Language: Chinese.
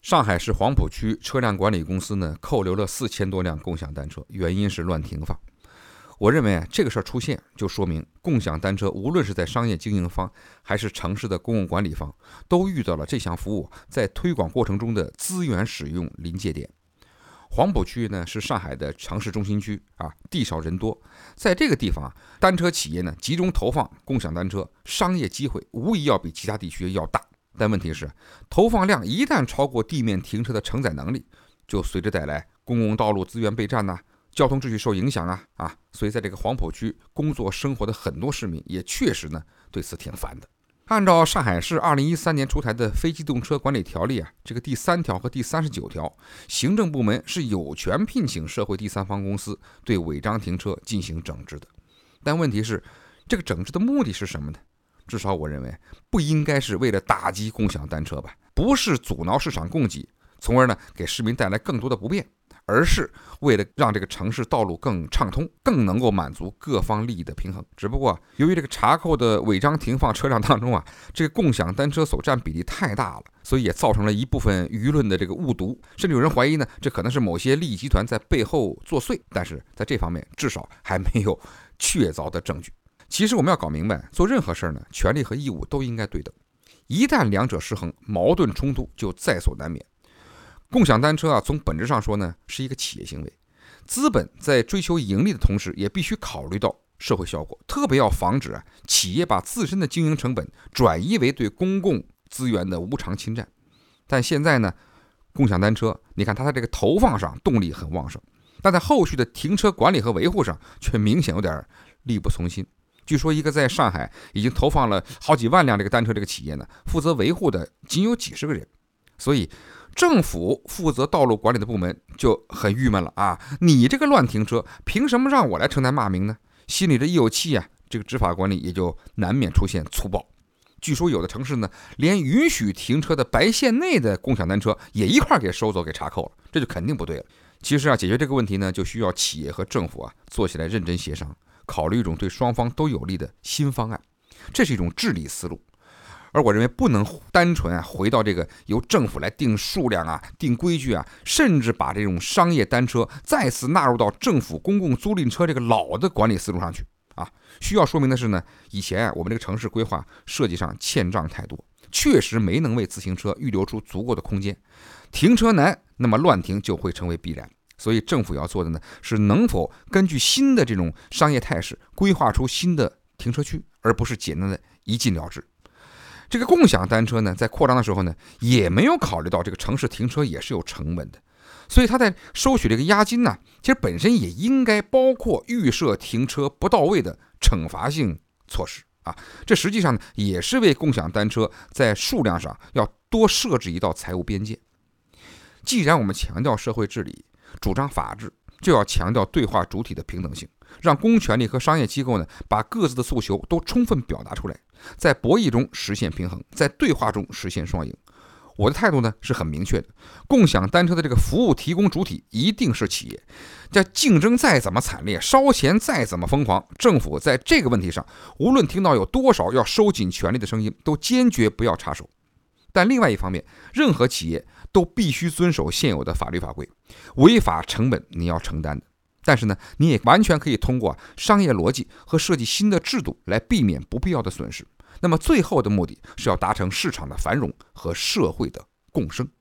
上海市黄浦区车辆管理公司呢扣留了四千多辆共享单车，原因是乱停放。我认为啊，这个事儿出现就说明共享单车无论是在商业经营方还是城市的公共管理方，都遇到了这项服务在推广过程中的资源使用临界点。黄浦区呢是上海的城市中心区啊，地少人多，在这个地方啊，单车企业呢集中投放共享单车，商业机会无疑要比其他地区要大。但问题是，投放量一旦超过地面停车的承载能力，就随之带来公共道路资源被占呐。交通秩序受影响啊啊，所以在这个黄浦区工作生活的很多市民也确实呢对此挺烦的。按照上海市二零一三年出台的《非机动车管理条例》啊，这个第三条和第三十九条，行政部门是有权聘请社会第三方公司对违章停车进行整治的。但问题是，这个整治的目的是什么呢？至少我认为不应该是为了打击共享单车吧，不是阻挠市场供给，从而呢给市民带来更多的不便。而是为了让这个城市道路更畅通，更能够满足各方利益的平衡。只不过由于这个查扣的违章停放车辆当中啊，这个共享单车所占比例太大了，所以也造成了一部分舆论的这个误读，甚至有人怀疑呢，这可能是某些利益集团在背后作祟。但是在这方面，至少还没有确凿的证据。其实我们要搞明白，做任何事儿呢，权利和义务都应该对等，一旦两者失衡，矛盾冲突就在所难免。共享单车啊，从本质上说呢，是一个企业行为。资本在追求盈利的同时，也必须考虑到社会效果，特别要防止啊企业把自身的经营成本转移为对公共资源的无偿侵占。但现在呢，共享单车，你看它在这个投放上动力很旺盛，但在后续的停车管理和维护上却明显有点力不从心。据说一个在上海已经投放了好几万辆这个单车这个企业呢，负责维护的仅有几十个人，所以。政府负责道路管理的部门就很郁闷了啊！你这个乱停车，凭什么让我来承担骂名呢？心里的一有气啊，这个执法管理也就难免出现粗暴。据说有的城市呢，连允许停车的白线内的共享单车也一块给收走、给查扣了，这就肯定不对了。其实啊，解决这个问题呢，就需要企业和政府啊坐起来认真协商，考虑一种对双方都有利的新方案，这是一种治理思路。而我认为不能单纯啊回到这个由政府来定数量啊、定规矩啊，甚至把这种商业单车再次纳入到政府公共租赁车这个老的管理思路上去啊。需要说明的是呢，以前啊我们这个城市规划设计上欠账太多，确实没能为自行车预留出足够的空间，停车难，那么乱停就会成为必然。所以政府要做的呢，是能否根据新的这种商业态势规划出新的停车区，而不是简单的一禁了之。这个共享单车呢，在扩张的时候呢，也没有考虑到这个城市停车也是有成本的，所以他在收取这个押金呢，其实本身也应该包括预设停车不到位的惩罚性措施啊。这实际上呢，也是为共享单车在数量上要多设置一道财务边界。既然我们强调社会治理，主张法治，就要强调对话主体的平等性。让公权力和商业机构呢，把各自的诉求都充分表达出来，在博弈中实现平衡，在对话中实现双赢。我的态度呢是很明确的：共享单车的这个服务提供主体一定是企业。这竞争再怎么惨烈，烧钱再怎么疯狂，政府在这个问题上，无论听到有多少要收紧权力的声音，都坚决不要插手。但另外一方面，任何企业都必须遵守现有的法律法规，违法成本你要承担的。但是呢，你也完全可以通过商业逻辑和设计新的制度来避免不必要的损失。那么最后的目的是要达成市场的繁荣和社会的共生。